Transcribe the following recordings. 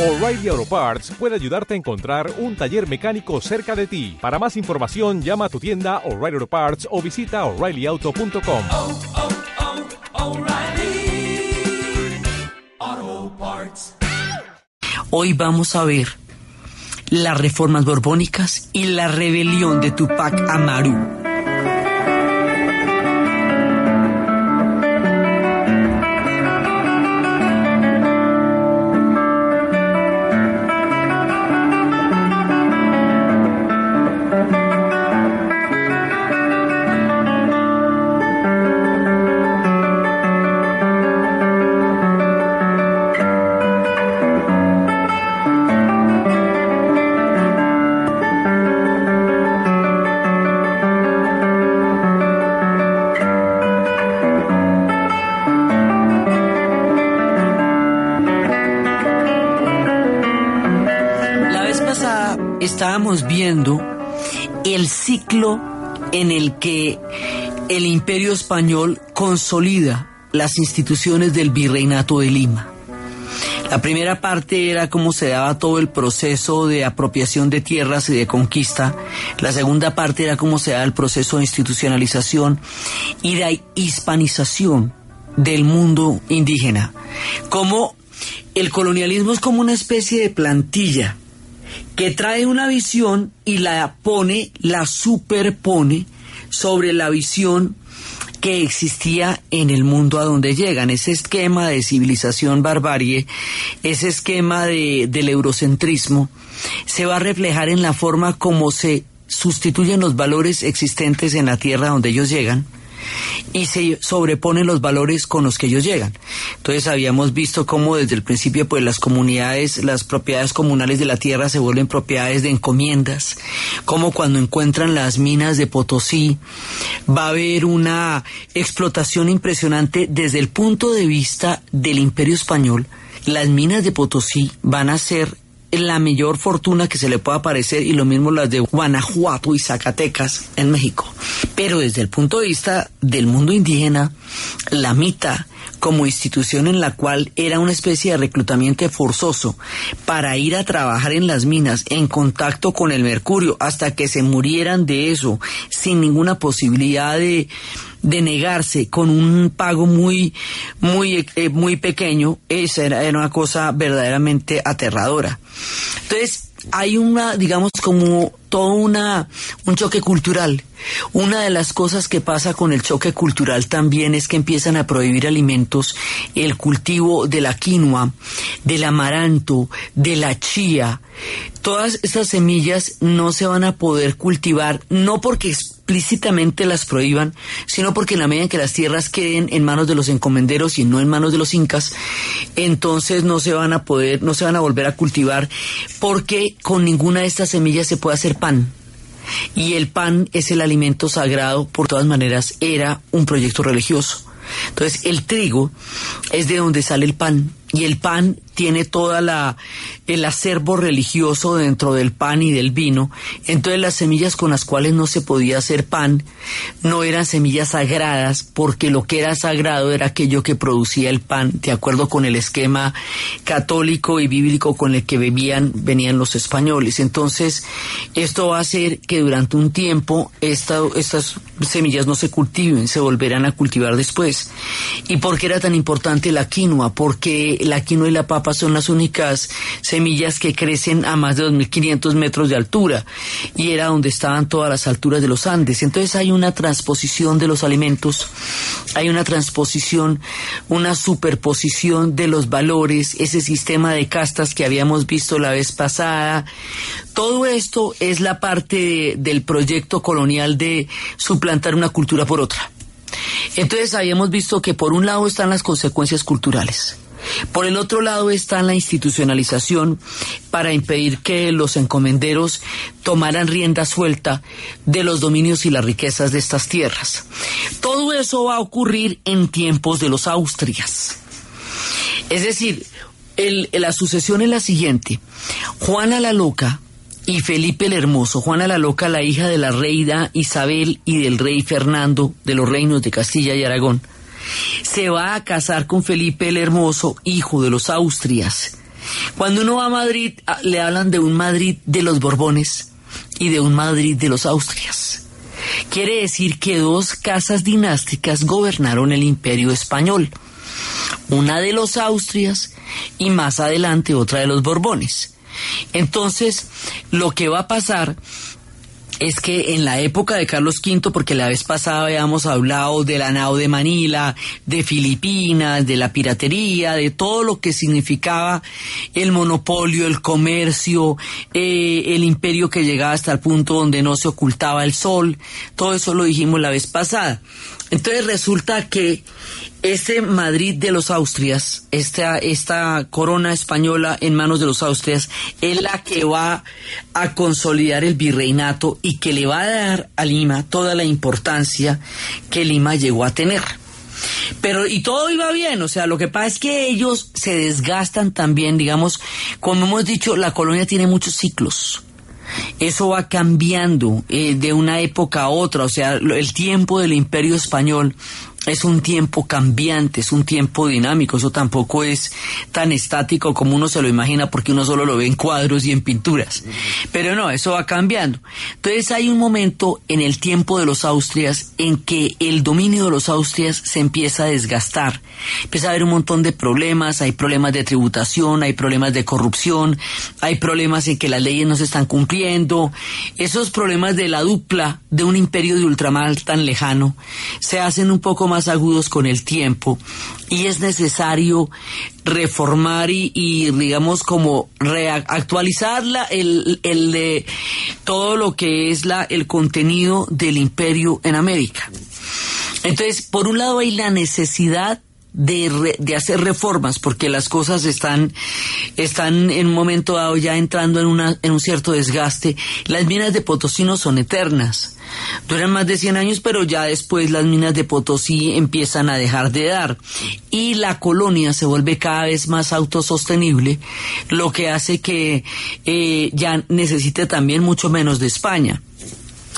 O'Reilly Auto Parts puede ayudarte a encontrar un taller mecánico cerca de ti. Para más información, llama a tu tienda O'Reilly Auto Parts o visita oreillyauto.com. oh, oh, Parts. Hoy vamos a ver las reformas borbónicas y la rebelión de Tupac Amaru. Viendo el ciclo en el que el imperio español consolida las instituciones del virreinato de Lima. La primera parte era cómo se daba todo el proceso de apropiación de tierras y de conquista. La segunda parte era cómo se daba el proceso de institucionalización y de hispanización del mundo indígena. Como el colonialismo es como una especie de plantilla que trae una visión y la pone, la superpone sobre la visión que existía en el mundo a donde llegan. Ese esquema de civilización barbarie, ese esquema de, del eurocentrismo, se va a reflejar en la forma como se sustituyen los valores existentes en la tierra donde ellos llegan y se sobreponen los valores con los que ellos llegan. Entonces habíamos visto cómo desde el principio pues las comunidades, las propiedades comunales de la tierra se vuelven propiedades de encomiendas, como cuando encuentran las minas de Potosí va a haber una explotación impresionante desde el punto de vista del imperio español. Las minas de Potosí van a ser la mayor fortuna que se le pueda parecer y lo mismo las de Guanajuato y Zacatecas en México. Pero desde el punto de vista del mundo indígena, la mita como institución en la cual era una especie de reclutamiento forzoso para ir a trabajar en las minas en contacto con el mercurio hasta que se murieran de eso sin ninguna posibilidad de de negarse con un pago muy muy eh, muy pequeño esa era, era una cosa verdaderamente aterradora entonces hay una, digamos, como todo una, un choque cultural. Una de las cosas que pasa con el choque cultural también es que empiezan a prohibir alimentos, el cultivo de la quinoa, del amaranto, de la chía. Todas estas semillas no se van a poder cultivar, no porque explícitamente las prohíban, sino porque en la medida en que las tierras queden en manos de los encomenderos y no en manos de los incas, entonces no se van a poder, no se van a volver a cultivar, porque con ninguna de estas semillas se puede hacer pan. Y el pan es el alimento sagrado, por todas maneras, era un proyecto religioso. Entonces, el trigo es de donde sale el pan. Y el pan tiene toda la el acervo religioso dentro del pan y del vino. Entonces las semillas con las cuales no se podía hacer pan no eran semillas sagradas porque lo que era sagrado era aquello que producía el pan, de acuerdo con el esquema católico y bíblico con el que bebían venían los españoles. Entonces esto va a hacer que durante un tiempo esta, estas semillas no se cultiven, se volverán a cultivar después. ¿Y por qué era tan importante la quinoa? Porque la quinoa y la papa son las únicas semillas que crecen a más de 2.500 metros de altura y era donde estaban todas las alturas de los Andes. Entonces hay una transposición de los alimentos, hay una transposición, una superposición de los valores, ese sistema de castas que habíamos visto la vez pasada. Todo esto es la parte de, del proyecto colonial de suplantar una cultura por otra. Entonces habíamos visto que por un lado están las consecuencias culturales. Por el otro lado está la institucionalización para impedir que los encomenderos tomaran rienda suelta de los dominios y las riquezas de estas tierras. Todo eso va a ocurrir en tiempos de los Austrias. Es decir, la sucesión es la siguiente. Juana la Loca y Felipe el Hermoso, Juana la Loca, la hija de la reina Isabel y del rey Fernando de los reinos de Castilla y Aragón, se va a casar con Felipe el Hermoso, hijo de los Austrias. Cuando uno va a Madrid, ah, le hablan de un Madrid de los Borbones y de un Madrid de los Austrias. Quiere decir que dos casas dinásticas gobernaron el imperio español. Una de los Austrias y más adelante otra de los Borbones. Entonces, lo que va a pasar es que en la época de Carlos V, porque la vez pasada habíamos hablado de la nao de Manila, de Filipinas, de la piratería, de todo lo que significaba el monopolio, el comercio, eh, el imperio que llegaba hasta el punto donde no se ocultaba el sol, todo eso lo dijimos la vez pasada. Entonces resulta que este Madrid de los Austrias, esta, esta corona española en manos de los Austrias, es la que va a consolidar el virreinato y que le va a dar a Lima toda la importancia que Lima llegó a tener. Pero, y todo iba bien, o sea, lo que pasa es que ellos se desgastan también, digamos, como hemos dicho, la colonia tiene muchos ciclos eso va cambiando eh, de una época a otra, o sea, el tiempo del imperio español es un tiempo cambiante, es un tiempo dinámico, eso tampoco es tan estático como uno se lo imagina porque uno solo lo ve en cuadros y en pinturas. Pero no, eso va cambiando. Entonces hay un momento en el tiempo de los Austrias en que el dominio de los Austrias se empieza a desgastar. Empieza a haber un montón de problemas, hay problemas de tributación, hay problemas de corrupción, hay problemas en que las leyes no se están cumpliendo. Esos problemas de la dupla de un imperio de ultramar tan lejano se hacen un poco más agudos con el tiempo y es necesario reformar y, digamos como reactualizar el, el de todo lo que es la, el contenido del imperio en América. Entonces, por un lado hay la necesidad de, de, hacer reformas porque las cosas están, están en un momento dado ya entrando en, una, en un cierto desgaste. Las minas de Potosí no son eternas. Duran más de 100 años, pero ya después las minas de Potosí empiezan a dejar de dar. Y la colonia se vuelve cada vez más autosostenible, lo que hace que eh, ya necesite también mucho menos de España.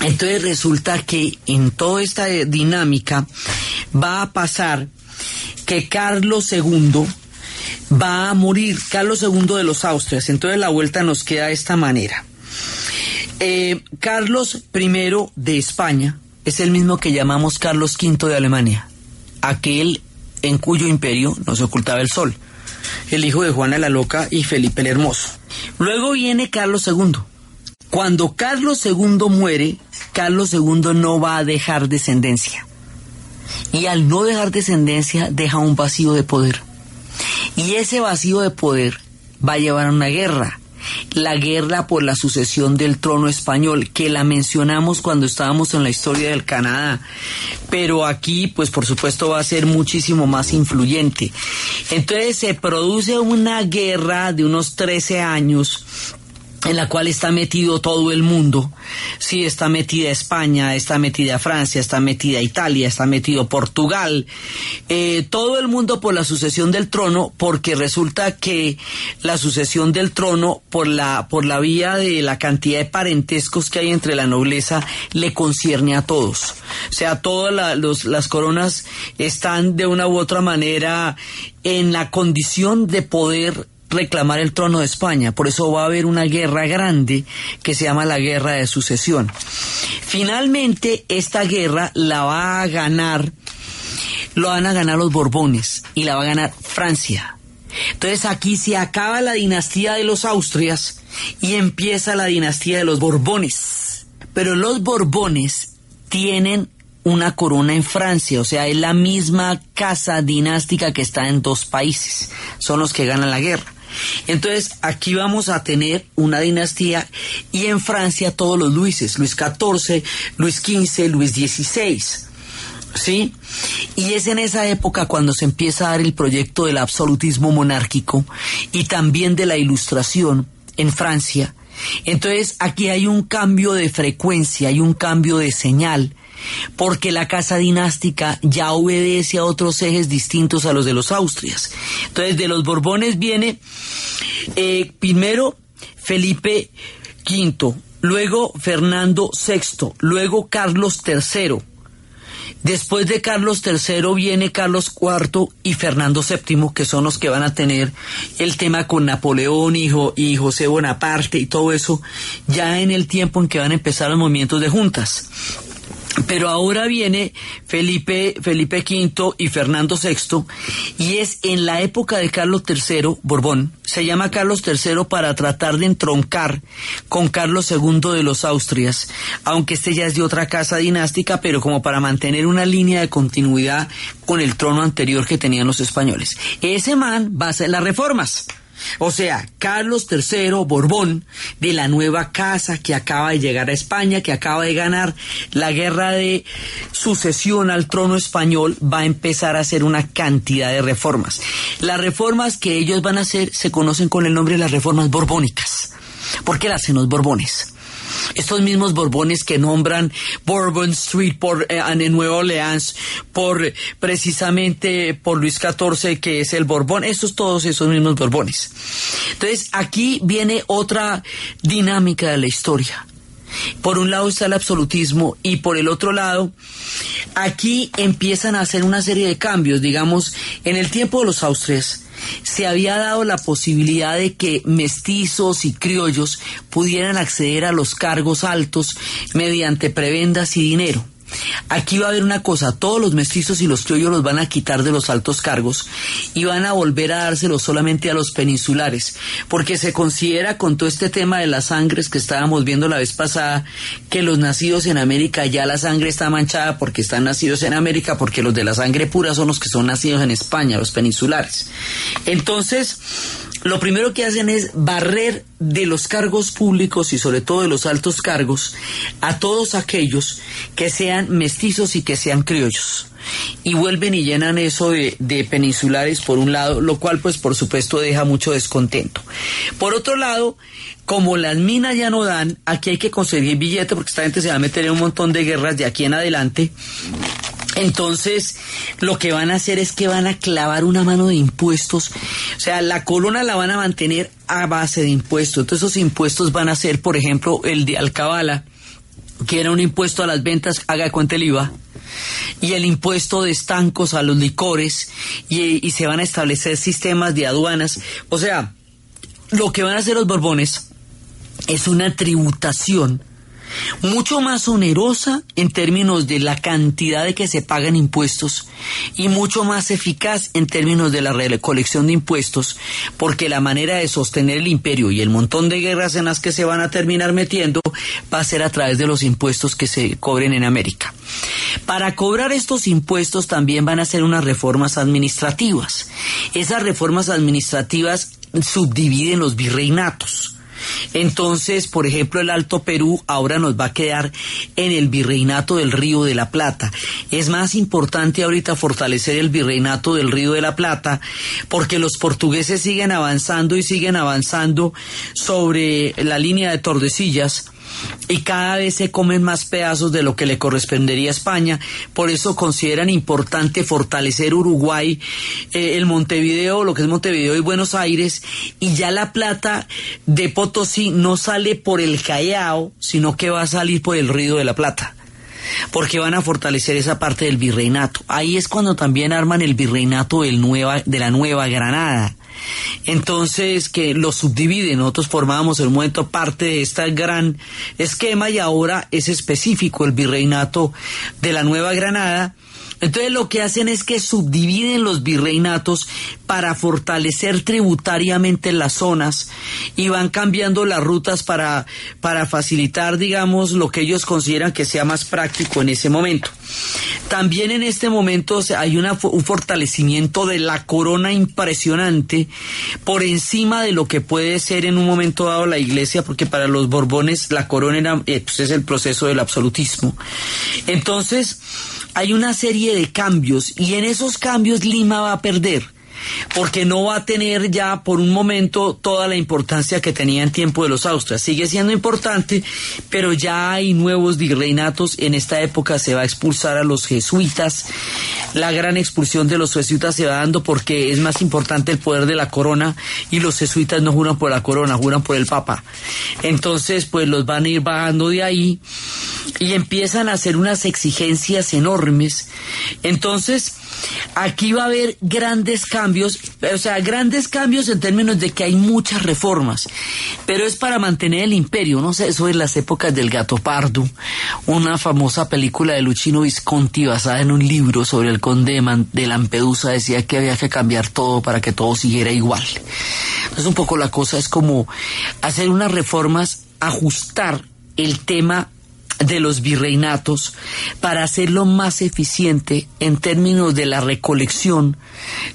Entonces resulta que en toda esta dinámica va a pasar que Carlos II va a morir, Carlos II de los Austrias. Entonces la vuelta nos queda de esta manera. Eh, Carlos I de España es el mismo que llamamos Carlos V de Alemania, aquel en cuyo imperio no se ocultaba el sol, el hijo de Juana la Loca y Felipe el Hermoso. Luego viene Carlos II. Cuando Carlos II muere, Carlos II no va a dejar descendencia. Y al no dejar descendencia, deja un vacío de poder. Y ese vacío de poder va a llevar a una guerra la guerra por la sucesión del trono español, que la mencionamos cuando estábamos en la historia del Canadá, pero aquí, pues por supuesto, va a ser muchísimo más influyente. Entonces se produce una guerra de unos 13 años en la cual está metido todo el mundo. Sí, está metida España, está metida Francia, está metida Italia, está metido Portugal, eh, todo el mundo por la sucesión del trono, porque resulta que la sucesión del trono, por la, por la vía de la cantidad de parentescos que hay entre la nobleza, le concierne a todos. O sea, todas las coronas están de una u otra manera en la condición de poder reclamar el trono de España. Por eso va a haber una guerra grande que se llama la guerra de sucesión. Finalmente, esta guerra la va a ganar, lo van a ganar los Borbones y la va a ganar Francia. Entonces aquí se acaba la dinastía de los Austrias y empieza la dinastía de los Borbones. Pero los Borbones tienen una corona en Francia, o sea, es la misma casa dinástica que está en dos países, son los que ganan la guerra. Entonces, aquí vamos a tener una dinastía y en Francia todos los Luises, Luis XIV, Luis XV, Luis XVI. ¿Sí? Y es en esa época cuando se empieza a dar el proyecto del absolutismo monárquico y también de la ilustración en Francia. Entonces aquí hay un cambio de frecuencia, hay un cambio de señal porque la casa dinástica ya obedece a otros ejes distintos a los de los Austrias. Entonces, de los Borbones viene eh, primero Felipe V, luego Fernando VI, luego Carlos III. Después de Carlos III viene Carlos IV y Fernando VII, que son los que van a tener el tema con Napoleón y, y, José Bonaparte y todo eso, ya en el tiempo en que van a empezar los movimientos de juntas. Pero ahora viene Felipe, Felipe V y Fernando VI, y es en la época de Carlos III, Borbón, se llama Carlos III para tratar de entroncar con Carlos II de los Austrias, aunque este ya es de otra casa dinástica, pero como para mantener una línea de continuidad con el trono anterior que tenían los españoles. Ese man va a hacer las reformas. O sea, Carlos III Borbón, de la nueva casa que acaba de llegar a España, que acaba de ganar la guerra de sucesión al trono español, va a empezar a hacer una cantidad de reformas. Las reformas que ellos van a hacer se conocen con el nombre de las reformas borbónicas. ¿Por qué las hacen los borbones? Estos mismos Borbones que nombran Bourbon Street por eh, en Nueva Orleans por precisamente por Luis XIV que es el Borbón, estos todos esos mismos Borbones. Entonces aquí viene otra dinámica de la historia. Por un lado está el absolutismo y por el otro lado, aquí empiezan a hacer una serie de cambios. Digamos, en el tiempo de los Austrias, se había dado la posibilidad de que mestizos y criollos pudieran acceder a los cargos altos mediante prebendas y dinero. Aquí va a haber una cosa, todos los mestizos y los criollos los van a quitar de los altos cargos y van a volver a dárselos solamente a los peninsulares, porque se considera con todo este tema de las sangres que estábamos viendo la vez pasada, que los nacidos en América ya la sangre está manchada porque están nacidos en América, porque los de la sangre pura son los que son nacidos en España, los peninsulares. Entonces, lo primero que hacen es barrer de los cargos públicos y sobre todo de los altos cargos a todos aquellos que sean mestizos y que sean criollos. Y vuelven y llenan eso de, de, peninsulares por un lado, lo cual pues por supuesto deja mucho descontento. Por otro lado, como las minas ya no dan, aquí hay que conseguir billete porque esta gente se va a meter en un montón de guerras de aquí en adelante. Entonces, lo que van a hacer es que van a clavar una mano de impuestos. O sea, la corona la van a mantener a base de impuestos. Entonces, esos impuestos van a ser, por ejemplo, el de Alcabala, que era un impuesto a las ventas, haga cuenta el IVA, y el impuesto de estancos a los licores, y, y se van a establecer sistemas de aduanas. O sea, lo que van a hacer los Borbones es una tributación mucho más onerosa en términos de la cantidad de que se pagan impuestos y mucho más eficaz en términos de la recolección de impuestos, porque la manera de sostener el imperio y el montón de guerras en las que se van a terminar metiendo va a ser a través de los impuestos que se cobren en América. Para cobrar estos impuestos también van a ser unas reformas administrativas. Esas reformas administrativas subdividen los virreinatos. Entonces, por ejemplo, el Alto Perú ahora nos va a quedar en el virreinato del Río de la Plata. Es más importante ahorita fortalecer el virreinato del Río de la Plata porque los portugueses siguen avanzando y siguen avanzando sobre la línea de Tordesillas y cada vez se comen más pedazos de lo que le correspondería a España. Por eso consideran importante fortalecer Uruguay, eh, el Montevideo, lo que es Montevideo y Buenos Aires, y ya la plata de Potosí no sale por el Callao, sino que va a salir por el Río de la Plata porque van a fortalecer esa parte del virreinato. Ahí es cuando también arman el virreinato del nueva, de la Nueva Granada. Entonces, que lo subdividen, nosotros formábamos en un momento parte de este gran esquema y ahora es específico el virreinato de la Nueva Granada entonces lo que hacen es que subdividen los virreinatos para fortalecer tributariamente las zonas y van cambiando las rutas para, para facilitar, digamos, lo que ellos consideran que sea más práctico en ese momento. También en este momento hay una, un fortalecimiento de la corona impresionante por encima de lo que puede ser en un momento dado la iglesia, porque para los Borbones la corona era, eh, pues es el proceso del absolutismo. Entonces, hay una serie de cambios y en esos cambios Lima va a perder porque no va a tener ya por un momento toda la importancia que tenía en tiempo de los Austrias. Sigue siendo importante, pero ya hay nuevos virreinatos. En esta época se va a expulsar a los jesuitas. La gran expulsión de los jesuitas se va dando porque es más importante el poder de la corona y los jesuitas no juran por la corona, juran por el papa. Entonces, pues los van a ir bajando de ahí y empiezan a hacer unas exigencias enormes. Entonces, aquí va a haber grandes cambios, o sea, grandes cambios en términos de que hay muchas reformas, pero es para mantener el imperio, no sé, eso es las épocas del gato pardo, una famosa película de Luchino Visconti basada en un libro sobre el conde de Lampedusa decía que había que cambiar todo para que todo siguiera igual. Entonces un poco la cosa es como hacer unas reformas, ajustar el tema de los virreinatos para hacerlo más eficiente en términos de la recolección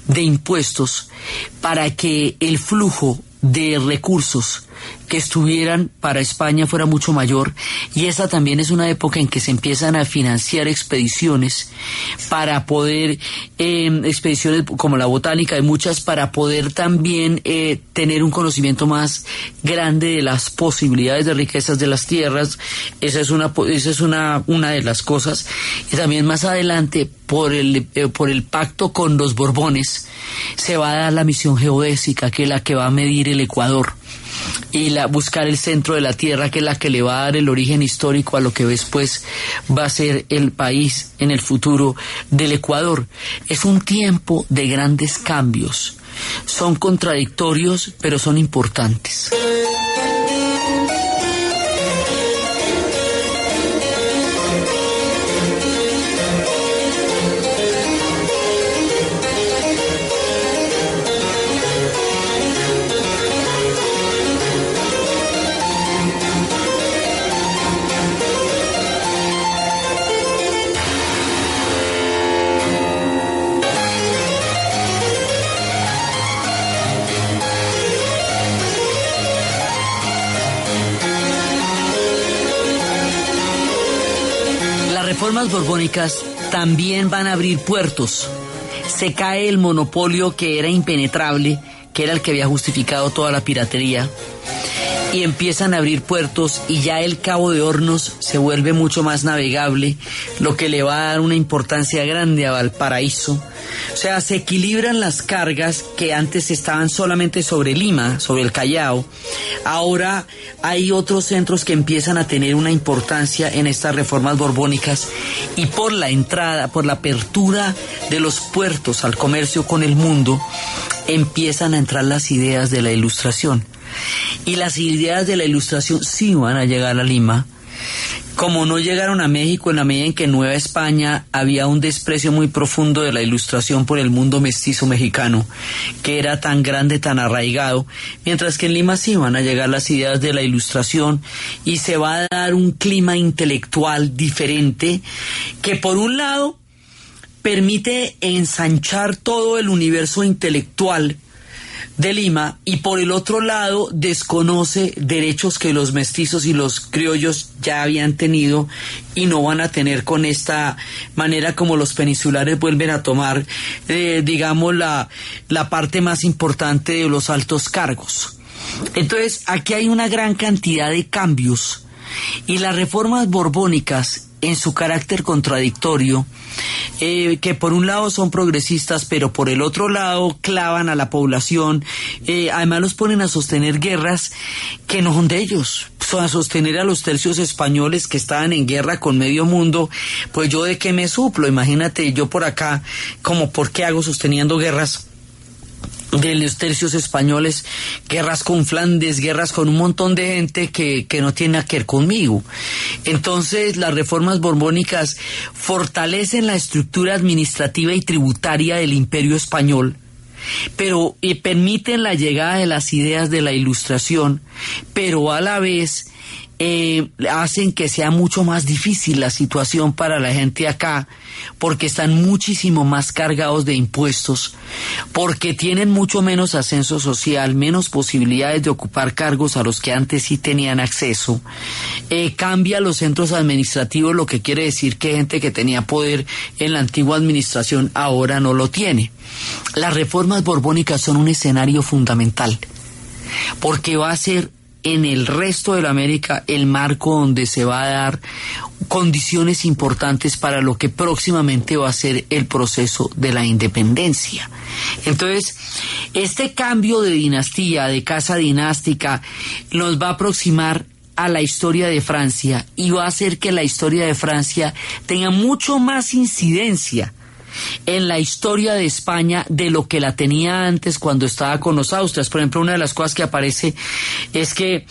de impuestos para que el flujo de recursos que estuvieran para España fuera mucho mayor y esa también es una época en que se empiezan a financiar expediciones para poder, em, expediciones como la botánica y muchas para poder también eh, tener un conocimiento más grande de las posibilidades de riquezas de las tierras. Esa es una, esa es una, una de las cosas. Y también más adelante, por el, eh, por el pacto con los Borbones, se va a dar la misión geodésica, que es la que va a medir el Ecuador y la, buscar el centro de la tierra, que es la que le va a dar el origen histórico a lo que después va a ser el país en el futuro del Ecuador. Es un tiempo de grandes cambios. Son contradictorios, pero son importantes. Reformas borbónicas también van a abrir puertos. Se cae el monopolio que era impenetrable, que era el que había justificado toda la piratería, y empiezan a abrir puertos y ya el Cabo de Hornos se vuelve mucho más navegable, lo que le va a dar una importancia grande a Valparaíso sea, se equilibran las cargas que antes estaban solamente sobre Lima, sobre el Callao. Ahora hay otros centros que empiezan a tener una importancia en estas reformas borbónicas y por la entrada, por la apertura de los puertos al comercio con el mundo, empiezan a entrar las ideas de la ilustración. Y las ideas de la ilustración sí van a llegar a Lima como no llegaron a México en la medida en que en Nueva España había un desprecio muy profundo de la ilustración por el mundo mestizo mexicano, que era tan grande, tan arraigado, mientras que en Lima sí van a llegar las ideas de la ilustración y se va a dar un clima intelectual diferente que por un lado permite ensanchar todo el universo intelectual de Lima y por el otro lado desconoce derechos que los mestizos y los criollos ya habían tenido y no van a tener con esta manera como los peninsulares vuelven a tomar, eh, digamos, la, la parte más importante de los altos cargos. Entonces, aquí hay una gran cantidad de cambios y las reformas borbónicas en su carácter contradictorio, eh, que por un lado son progresistas, pero por el otro lado clavan a la población, eh, además los ponen a sostener guerras que no son de ellos, a sostener a los tercios españoles que estaban en guerra con medio mundo, pues yo de qué me suplo, imagínate yo por acá, como por qué hago sosteniendo guerras de los tercios españoles, guerras con Flandes, guerras con un montón de gente que, que no tiene que ver conmigo. Entonces, las reformas borbónicas fortalecen la estructura administrativa y tributaria del imperio español, pero y permiten la llegada de las ideas de la ilustración, pero a la vez eh, hacen que sea mucho más difícil la situación para la gente acá, porque están muchísimo más cargados de impuestos, porque tienen mucho menos ascenso social, menos posibilidades de ocupar cargos a los que antes sí tenían acceso. Eh, cambia los centros administrativos, lo que quiere decir que gente que tenía poder en la antigua administración ahora no lo tiene. Las reformas borbónicas son un escenario fundamental, porque va a ser en el resto de la América el marco donde se va a dar condiciones importantes para lo que próximamente va a ser el proceso de la independencia. Entonces, este cambio de dinastía, de casa dinástica, nos va a aproximar a la historia de Francia y va a hacer que la historia de Francia tenga mucho más incidencia en la historia de España de lo que la tenía antes cuando estaba con los Austrias. Por ejemplo, una de las cosas que aparece es que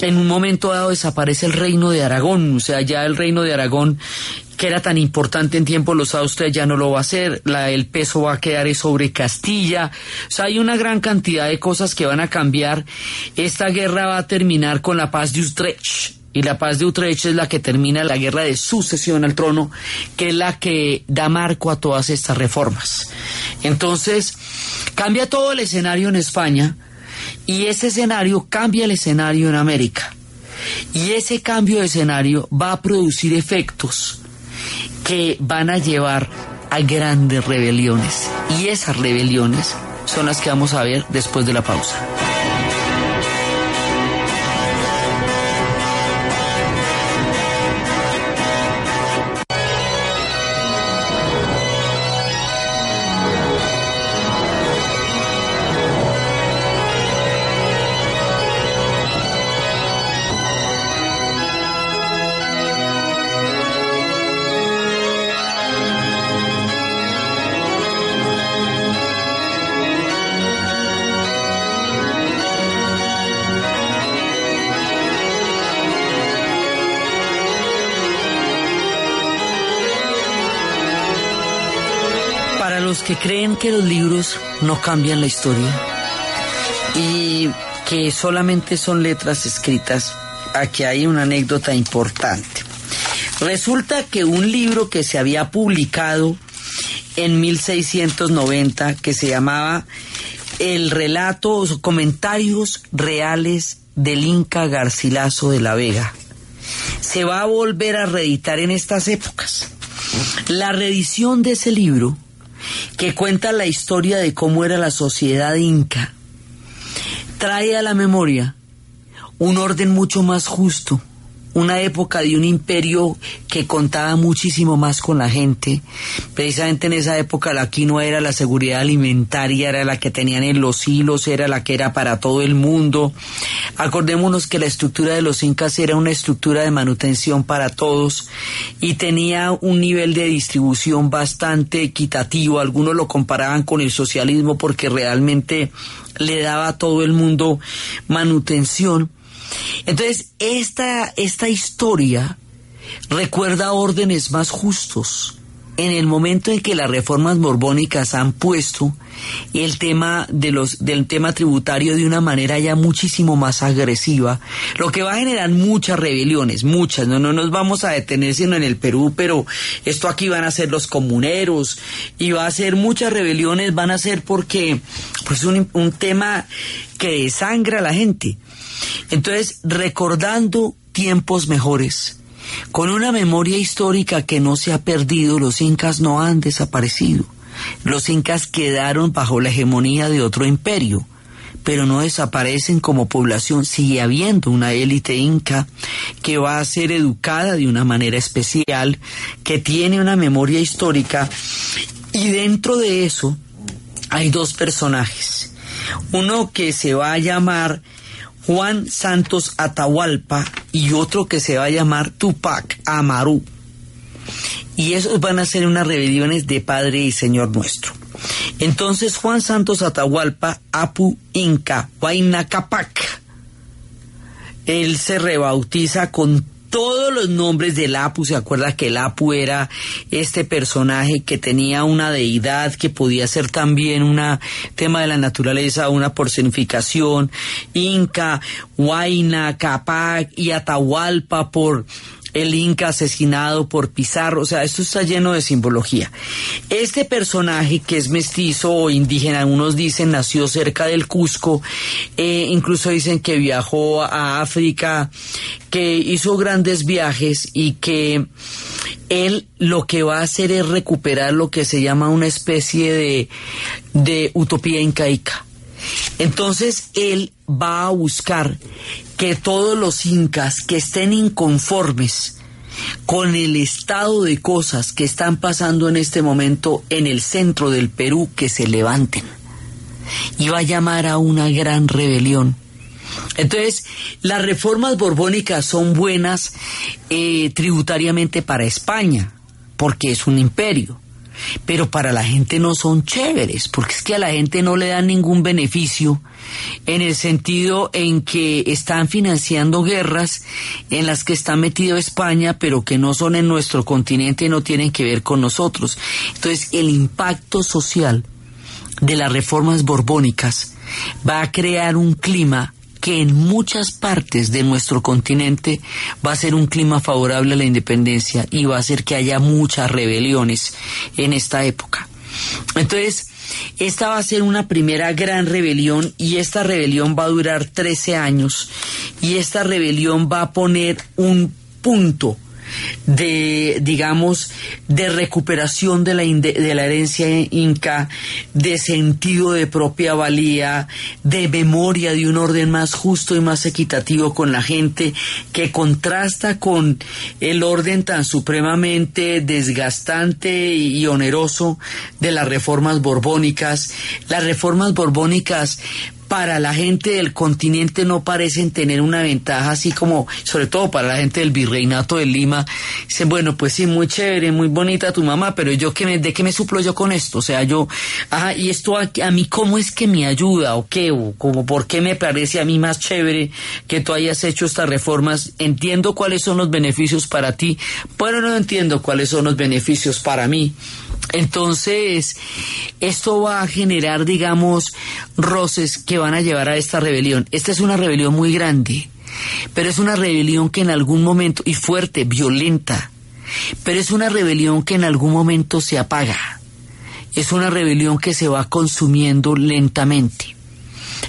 en un momento dado desaparece el reino de Aragón, o sea, ya el reino de Aragón que era tan importante en tiempo los Austrias ya no lo va a hacer, el peso va a quedar sobre Castilla, o sea, hay una gran cantidad de cosas que van a cambiar. Esta guerra va a terminar con la paz de Utrecht, y la paz de Utrecht es la que termina la guerra de sucesión al trono, que es la que da marco a todas estas reformas. Entonces, cambia todo el escenario en España y ese escenario cambia el escenario en América. Y ese cambio de escenario va a producir efectos que van a llevar a grandes rebeliones. Y esas rebeliones son las que vamos a ver después de la pausa. Que creen que los libros no cambian la historia y que solamente son letras escritas, aquí hay una anécdota importante. Resulta que un libro que se había publicado en 1690, que se llamaba El relato o comentarios reales del Inca Garcilaso de la Vega, se va a volver a reeditar en estas épocas. La reedición de ese libro que cuenta la historia de cómo era la sociedad inca, trae a la memoria un orden mucho más justo, una época de un imperio que contaba muchísimo más con la gente. Precisamente en esa época la quinoa era la seguridad alimentaria, era la que tenían en los hilos, era la que era para todo el mundo. Acordémonos que la estructura de los incas era una estructura de manutención para todos y tenía un nivel de distribución bastante equitativo. Algunos lo comparaban con el socialismo porque realmente le daba a todo el mundo manutención entonces, esta, esta historia recuerda órdenes más justos. En el momento en que las reformas borbónicas han puesto el tema de los, del tema tributario de una manera ya muchísimo más agresiva, lo que va a generar muchas rebeliones, muchas, no, no nos vamos a detener sino en el Perú, pero esto aquí van a ser los comuneros y va a ser muchas rebeliones, van a ser porque pues un, un tema que desangra a la gente. Entonces, recordando tiempos mejores, con una memoria histórica que no se ha perdido, los incas no han desaparecido. Los incas quedaron bajo la hegemonía de otro imperio, pero no desaparecen como población. Sigue habiendo una élite inca que va a ser educada de una manera especial, que tiene una memoria histórica, y dentro de eso hay dos personajes. Uno que se va a llamar Juan Santos Atahualpa y otro que se va a llamar Tupac Amaru. Y esos van a ser unas rebeliones de Padre y Señor nuestro. Entonces Juan Santos Atahualpa, Apu Inca, Huayna Capac, él se rebautiza con todos los nombres del Apu, se acuerda que el Apu era este personaje que tenía una deidad que podía ser también un tema de la naturaleza, una personificación, Inca, Huayna, Capac y Atahualpa por el Inca asesinado por Pizarro, o sea, esto está lleno de simbología. Este personaje que es mestizo o indígena, algunos dicen nació cerca del Cusco, eh, incluso dicen que viajó a África, que hizo grandes viajes y que él lo que va a hacer es recuperar lo que se llama una especie de, de utopía incaica. Entonces él va a buscar que todos los incas que estén inconformes con el estado de cosas que están pasando en este momento en el centro del Perú, que se levanten. Y va a llamar a una gran rebelión. Entonces, las reformas borbónicas son buenas eh, tributariamente para España, porque es un imperio pero para la gente no son chéveres, porque es que a la gente no le dan ningún beneficio en el sentido en que están financiando guerras en las que está metido España, pero que no son en nuestro continente y no tienen que ver con nosotros. Entonces, el impacto social de las reformas borbónicas va a crear un clima que en muchas partes de nuestro continente va a ser un clima favorable a la independencia y va a hacer que haya muchas rebeliones en esta época. Entonces, esta va a ser una primera gran rebelión y esta rebelión va a durar 13 años y esta rebelión va a poner un punto de, digamos, de recuperación de la, de la herencia inca, de sentido de propia valía, de memoria de un orden más justo y más equitativo con la gente, que contrasta con el orden tan supremamente desgastante y oneroso de las reformas borbónicas. Las reformas borbónicas para la gente del continente no parecen tener una ventaja así como, sobre todo para la gente del virreinato de Lima, dicen, bueno, pues sí, muy chévere, muy bonita tu mamá, pero yo qué me, de qué me suplo yo con esto, o sea, yo, ajá, y esto a, a mí cómo es que me ayuda o qué, o como por qué me parece a mí más chévere que tú hayas hecho estas reformas, entiendo cuáles son los beneficios para ti, pero no entiendo cuáles son los beneficios para mí. Entonces, esto va a generar, digamos, roces que van a llevar a esta rebelión. Esta es una rebelión muy grande, pero es una rebelión que en algún momento, y fuerte, violenta, pero es una rebelión que en algún momento se apaga. Es una rebelión que se va consumiendo lentamente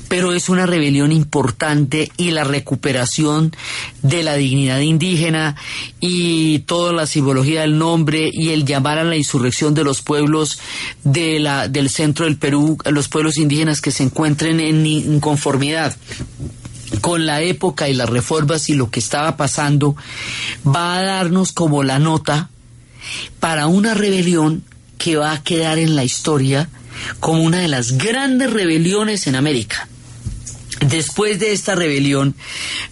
pero es una rebelión importante y la recuperación de la dignidad indígena y toda la simbología del nombre y el llamar a la insurrección de los pueblos de la, del centro del Perú, los pueblos indígenas que se encuentren en inconformidad con la época y las reformas y lo que estaba pasando, va a darnos como la nota para una rebelión que va a quedar en la historia como una de las grandes rebeliones en América. Después de esta rebelión,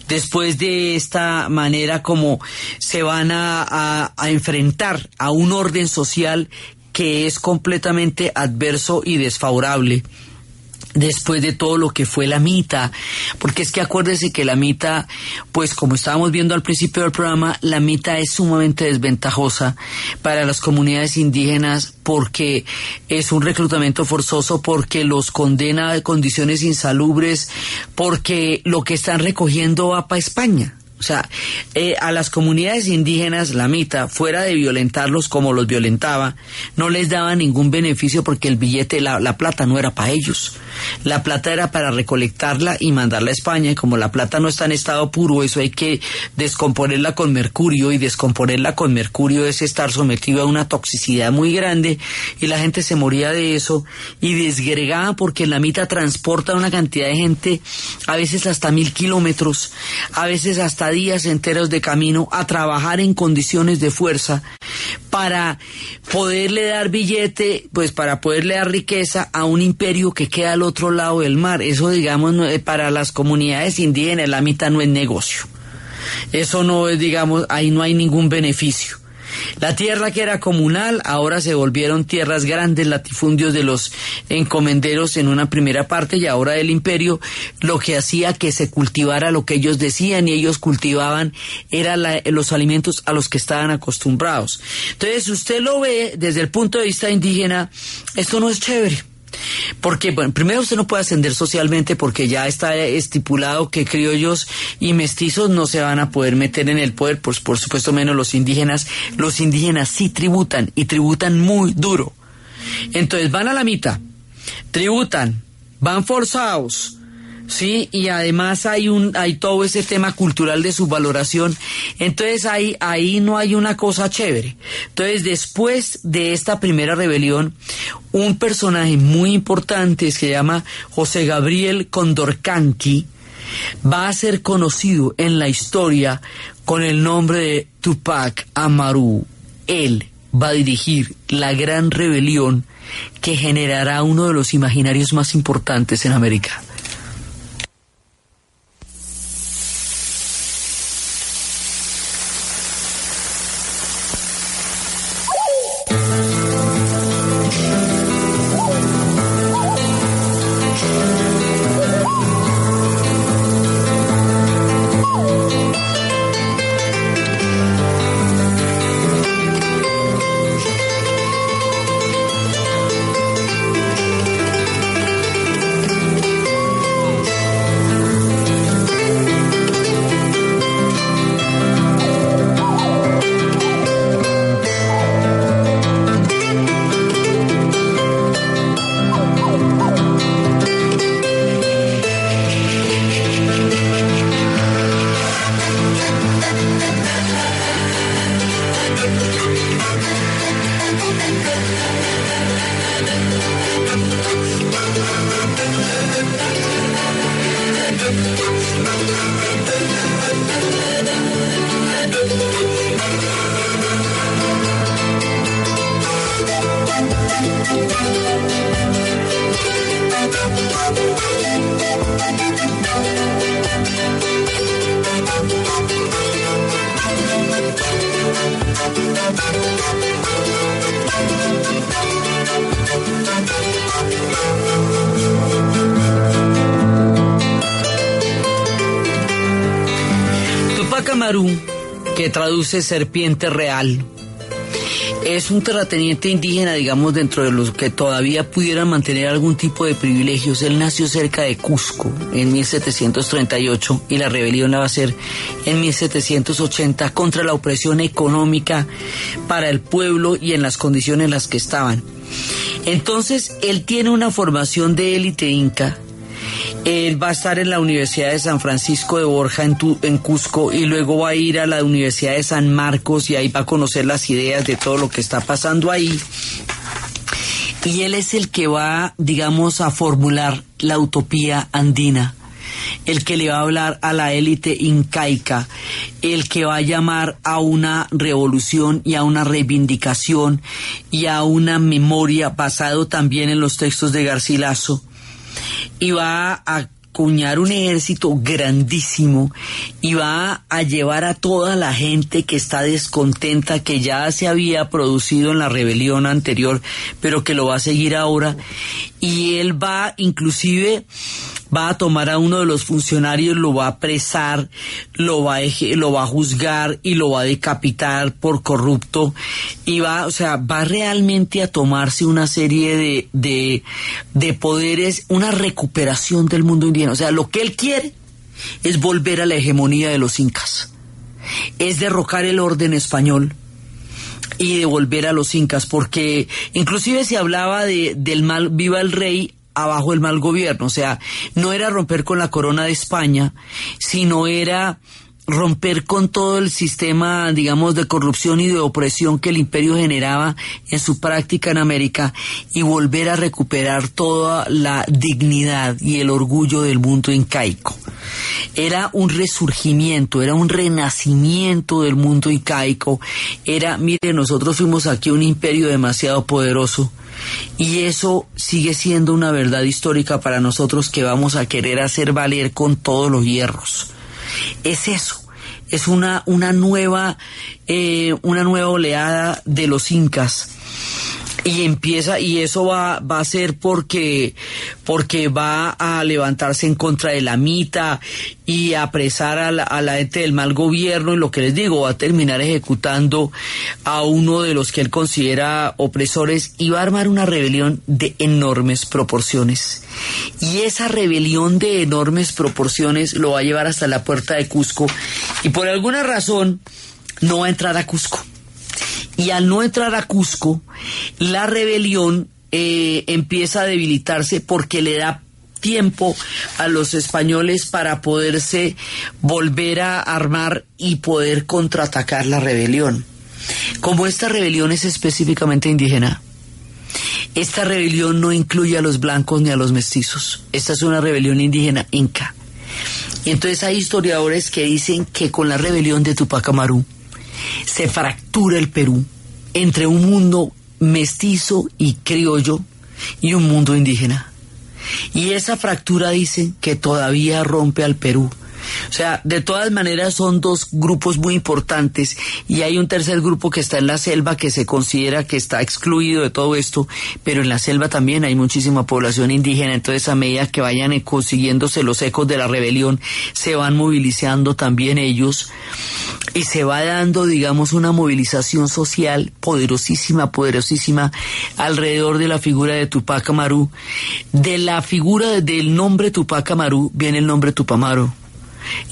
después de esta manera como se van a, enfrentar a un orden social que es completamente adverso y desfavorable, después de todo lo que fue la mita, porque es que acuérdese que la mita, pues como estábamos viendo al principio del programa, la mita es sumamente desventajosa para las comunidades indígenas porque es un reclutamiento forzoso, porque los condena a condiciones insalubres, porque lo que están recogiendo va para España. O sea, eh, a las comunidades indígenas, la mitad, fuera de violentarlos como los violentaba, no les daba ningún beneficio porque el billete, la, la plata no era para ellos. La plata era para recolectarla y mandarla a España. Y como la plata no está en estado puro, eso hay que descomponerla con mercurio. Y descomponerla con mercurio es estar sometido a una toxicidad muy grande. Y la gente se moría de eso. Y desgregaba porque la mitad transporta una cantidad de gente, a veces hasta mil kilómetros, a veces hasta días enteros de camino a trabajar en condiciones de fuerza para poderle dar billete, pues para poderle dar riqueza a un imperio que queda al otro lado del mar. Eso, digamos, para las comunidades indígenas, la mitad no es negocio. Eso no es, digamos, ahí no hay ningún beneficio. La tierra que era comunal ahora se volvieron tierras grandes, latifundios de los encomenderos en una primera parte y ahora el imperio lo que hacía que se cultivara lo que ellos decían y ellos cultivaban era los alimentos a los que estaban acostumbrados. Entonces usted lo ve desde el punto de vista indígena, esto no es chévere. Porque, bueno, primero usted no puede ascender socialmente porque ya está estipulado que criollos y mestizos no se van a poder meter en el poder, pues por supuesto menos los indígenas. Los indígenas sí tributan y tributan muy duro. Entonces van a la mitad, tributan, van forzados, Sí, y además hay un hay todo ese tema cultural de su valoración. Entonces ahí ahí no hay una cosa chévere. Entonces, después de esta primera rebelión, un personaje muy importante se llama José Gabriel Condorcanqui va a ser conocido en la historia con el nombre de Tupac Amaru. Él va a dirigir la gran rebelión que generará uno de los imaginarios más importantes en América. Que traduce serpiente real, es un terrateniente indígena, digamos, dentro de los que todavía pudieran mantener algún tipo de privilegios. Él nació cerca de Cusco en 1738 y la rebelión la va a ser en 1780 contra la opresión económica para el pueblo y en las condiciones en las que estaban. Entonces, él tiene una formación de élite inca él va a estar en la Universidad de San Francisco de Borja en, Cusco y luego va a ir a la Universidad de San Marcos y ahí va a conocer las ideas de todo lo que está pasando ahí. Y él es el que va, digamos, a formular la utopía andina. El que le va a hablar a la élite incaica, el que va a llamar a una revolución y a una reivindicación y a una memoria basado también en los textos de Garcilaso y va a acuñar un ejército grandísimo y va a llevar a toda la gente que está descontenta, que ya se había producido en la rebelión anterior, pero que lo va a seguir ahora. Y él va inclusive va a tomar a uno de los funcionarios, lo va a apresar, lo va a, lo va a juzgar y lo va a decapitar por corrupto. Y va, o sea, va realmente a tomarse una serie de, de, de poderes, una recuperación del mundo indígena. O sea, lo que él quiere es volver a la hegemonía de los incas, es derrocar el orden español y devolver a los incas, porque inclusive se hablaba de, del mal, viva el rey abajo el mal gobierno. O sea, no era romper con la corona de España, sino era romper con todo el sistema, digamos, de corrupción y de opresión que el imperio generaba en su práctica en América y volver a recuperar toda la dignidad y el orgullo del mundo incaico. Era un resurgimiento, era un renacimiento del mundo incaico. Era, mire, nosotros fuimos aquí un imperio demasiado poderoso y eso sigue siendo una verdad histórica para nosotros que vamos a querer hacer valer con todos los hierros. Es eso, es una, una nueva, eh, una nueva oleada de los incas y empieza y eso va, va a ser porque porque va a levantarse en contra de la mita y apresar a la, a la gente del mal gobierno. Y lo que les digo va a terminar ejecutando a uno de los que él considera opresores y va a armar una rebelión de enormes proporciones. Y esa rebelión de enormes proporciones lo va a llevar hasta la puerta de Cusco. Y por alguna razón no va a entrar a Cusco y al no entrar a Cusco, la rebelión eh, empieza a debilitarse porque le da tiempo a los españoles para poderse volver a armar y poder contraatacar la rebelión. Como esta rebelión es específicamente indígena, esta rebelión no incluye a los blancos ni a los mestizos. Esta es una rebelión indígena inca. Y entonces hay historiadores que dicen que con la rebelión de Tupac Amaru, se fractura el Perú entre un mundo mestizo y criollo y un mundo indígena. Y esa fractura dicen que todavía rompe al Perú o sea, de todas maneras son dos grupos muy importantes y hay un tercer grupo que está en la selva que se considera que está excluido de todo esto, pero en la selva también hay muchísima población indígena, entonces a medida que vayan consiguiéndose los ecos de la rebelión, se van movilizando también ellos y se va dando, digamos, una movilización social poderosísima, poderosísima alrededor de la figura de Tupac Amaru. De la figura del nombre Tupac Amaru viene el nombre Tupamaro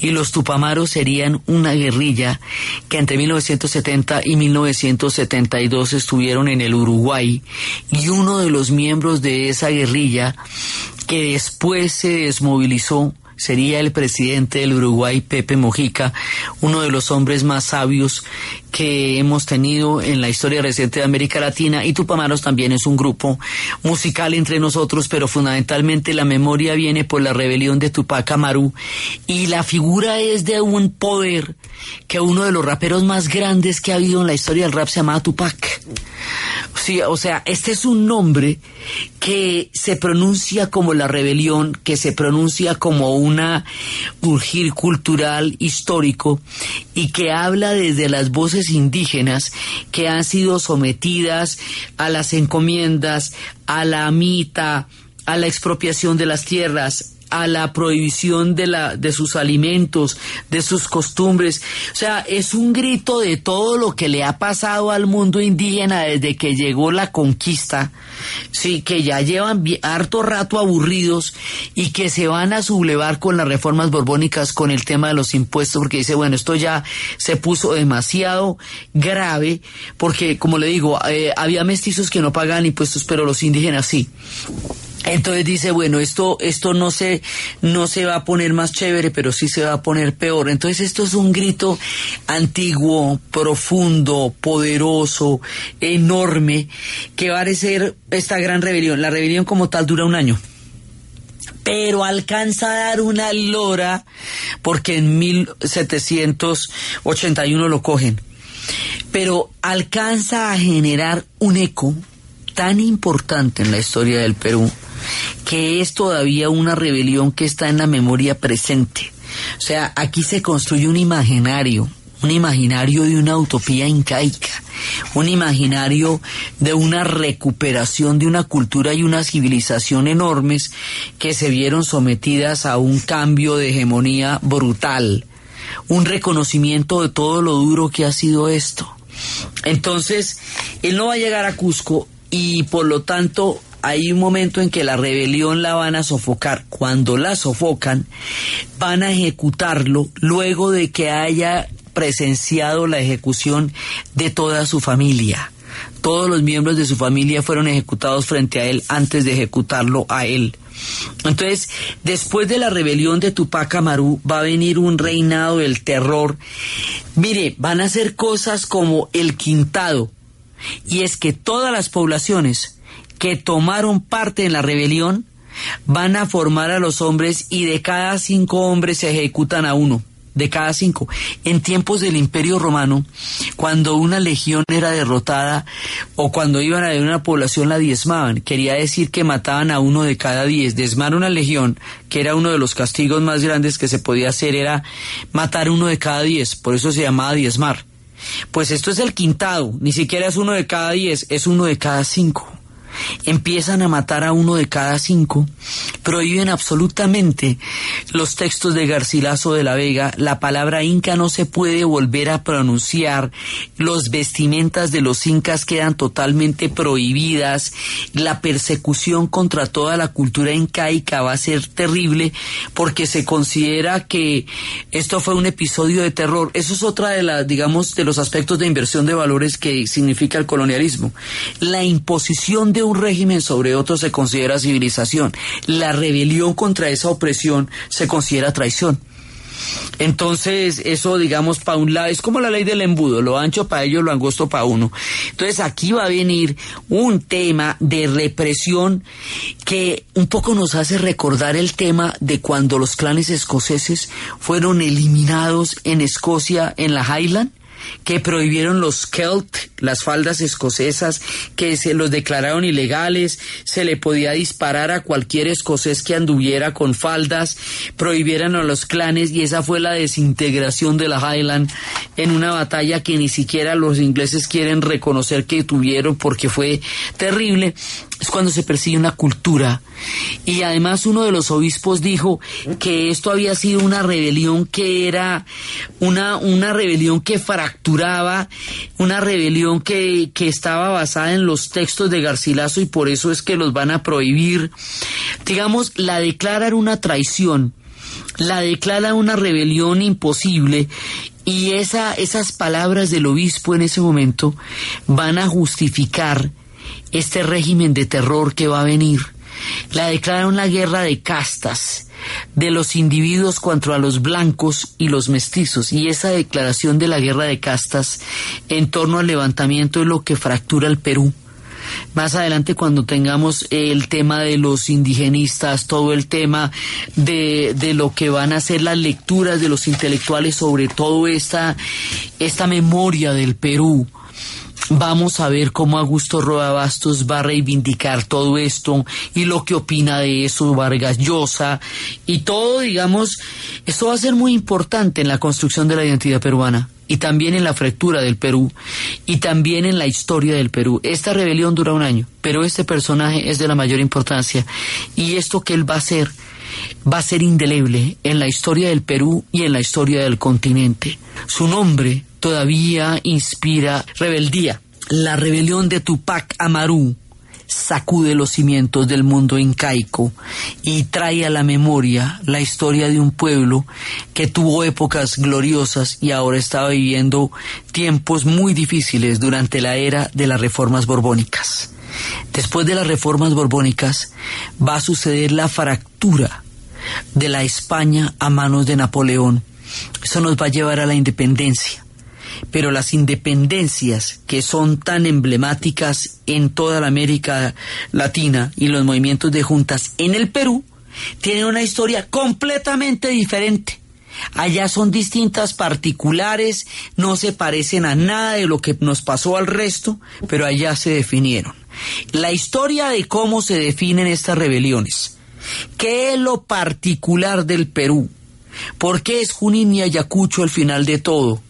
y los Tupamaros serían una guerrilla que entre 1970 y 1972 estuvieron en el Uruguay y uno de los miembros de esa guerrilla que después se desmovilizó sería el presidente del Uruguay, Pepe Mojica, uno de los hombres más sabios que hemos tenido en la historia reciente de América Latina y Tupamaros también es un grupo musical entre nosotros, pero fundamentalmente la memoria viene por la rebelión de Tupac Amaru y la figura es de un poder que uno de los raperos más grandes que ha habido en la historia del rap se llamaba Tupac. Sí, o sea, este es un nombre que se pronuncia como la rebelión, que se pronuncia como una urgir cultural histórico y que habla desde las voces indígenas que han sido sometidas a las encomiendas, a la mita, a la expropiación de las tierras, a la prohibición de, la, de sus alimentos, de sus costumbres. O sea, es un grito de todo lo que le ha pasado al mundo indígena desde que llegó la conquista, sí, que ya llevan harto rato aburridos y que se van a sublevar con las reformas borbónicas con el tema de los impuestos, porque dice, bueno, esto ya se puso demasiado grave, porque como le digo, eh, había mestizos que no pagaban impuestos, pero los indígenas sí. Entonces dice, bueno, esto, esto no se, no se va a poner más chévere, pero sí se va a poner peor. Entonces esto es un grito antiguo, profundo, poderoso, enorme, que va a ser esta gran rebelión. La rebelión como tal dura un año pero alcanza a dar una lora porque en 1781 lo cogen. Pero alcanza a generar un eco tan importante en la historia del Perú que es todavía una rebelión que está en la memoria presente. O sea, aquí se construye un imaginario, un imaginario de una utopía incaica, un imaginario de una recuperación de una cultura y una civilización enormes que se vieron sometidas a un cambio de hegemonía brutal, un reconocimiento de todo lo duro que ha sido esto. Entonces, él no va a llegar a Cusco y por lo tanto hay un momento en que la rebelión la van a sofocar. Cuando la sofocan, van a ejecutarlo luego de que haya presenciado la ejecución de toda su familia. Todos los miembros de su familia fueron ejecutados frente a él antes de ejecutarlo a él. Entonces, después de la rebelión de Tupac Amaru, va a venir un reinado del terror. Mire, van a hacer cosas como el quintado. Y es que todas las poblaciones que tomaron parte en la rebelión van a formar a los hombres y de cada cinco hombres se ejecutan a uno. de cada cinco. En tiempos del Imperio Romano, cuando una legión era derrotada o cuando iban a ver una población la diezmaban, quería decir que mataban a uno de cada diez. Diezmar una legión, que era uno de los castigos más grandes que se podía hacer, era matar uno de cada diez. Por eso se llamaba diezmar. Pues esto es el quintado, ni siquiera es uno de cada diez, es uno de cada cinco empiezan a matar a uno de cada cinco, prohíben absolutamente los textos de Garcilaso de la Vega, la palabra inca no se puede volver a pronunciar, los vestimentas de los incas quedan totalmente prohibidas, la persecución contra toda la cultura incaica va a ser terrible porque se considera que esto fue un episodio de terror. Eso es otra de las, digamos, de los aspectos de inversión de valores que significa el colonialismo. La imposición de un régimen sobre otro se considera civilización. La rebelión contra esa opresión se considera traición. Entonces, eso, digamos, para un lado, es como la ley del embudo, lo ancho para ellos, lo angosto para uno. Entonces, aquí va a venir un tema de represión que un poco nos hace recordar el tema de cuando los clanes escoceses fueron eliminados en Escocia, en la Highland que prohibieron los Celt, las faldas escocesas, que se los declararon ilegales, se le podía disparar a cualquier escocés que anduviera con faldas, prohibieron a los clanes y esa fue la desintegración de la Highland en una batalla que ni siquiera los ingleses quieren reconocer que tuvieron porque fue terrible es cuando se persigue una cultura. Y además uno de los obispos dijo que esto había sido una rebelión que era una, una rebelión que fracturaba, una rebelión que, que estaba basada en los textos de Garcilaso y por eso es que los van a prohibir. Digamos, la declaran una traición la declara una rebelión imposible y esa, esas palabras del obispo en ese momento van a justificar este régimen de terror que va a venir. La declararon la guerra de castas de los individuos contra los blancos y los mestizos. Y esa declaración de la guerra de castas en torno al levantamiento es lo que fractura el Perú. Más adelante cuando tengamos el tema de los indigenistas, todo el tema de, de lo que van a ser las lecturas de los intelectuales sobre todo esta, esta memoria del Perú, Vamos a ver cómo Augusto Roa Bastos va a reivindicar todo esto y lo que opina de eso Vargas Llosa y todo, digamos, esto va a ser muy importante en la construcción de la identidad peruana y también en la fractura del Perú y también en la historia del Perú. Esta rebelión dura un año, pero este personaje es de la mayor importancia y esto que él va a hacer va a ser indeleble en la historia del Perú y en la historia del continente. Su nombre todavía inspira rebeldía. La rebelión de Tupac Amaru sacude los cimientos del mundo incaico y trae a la memoria la historia de un pueblo que tuvo épocas gloriosas y ahora estaba viviendo tiempos muy difíciles durante la era de las reformas borbónicas. Después de las reformas borbónicas va a suceder la fractura de la España a manos de Napoleón. Eso nos va a llevar a la independencia. Pero las independencias que son tan emblemáticas en toda la América Latina y los movimientos de juntas en el Perú tienen una historia completamente diferente. Allá son distintas particulares, no se parecen a nada de lo que nos pasó al resto, pero allá se definieron. La historia de cómo se definen estas rebeliones ¿Qué es lo particular del Perú? ¿Por qué es Junín y Ayacucho el final de todo?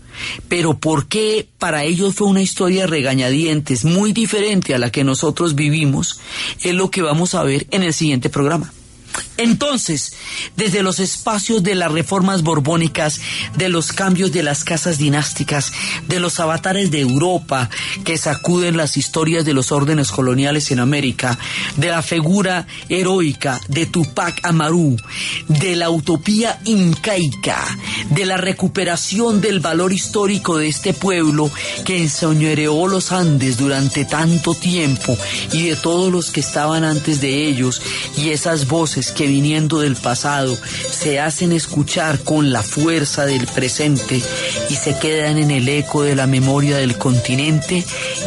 Pero ¿por qué para ellos fue una historia regañadientes muy diferente a la que nosotros vivimos? Es lo que vamos a ver en el siguiente programa. Entonces, desde los espacios de las reformas borbónicas, de los cambios de las casas dinásticas, de los avatares de Europa que sacuden las historias de los órdenes coloniales en América, de la figura heroica de Tupac Amaru, de la utopía incaica, de la recuperación del valor histórico de este pueblo que enseñoreó los Andes durante tanto tiempo y de todos los que estaban antes de ellos y esas que viniendo del pasado se hacen escuchar con la fuerza del presente y se quedan en el eco de la memoria del continente.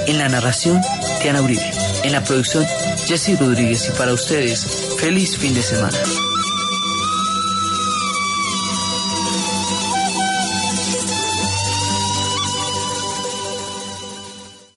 En la narración, Tiana Uribe. En la producción, Jesse Rodríguez. Y para ustedes, feliz fin de semana.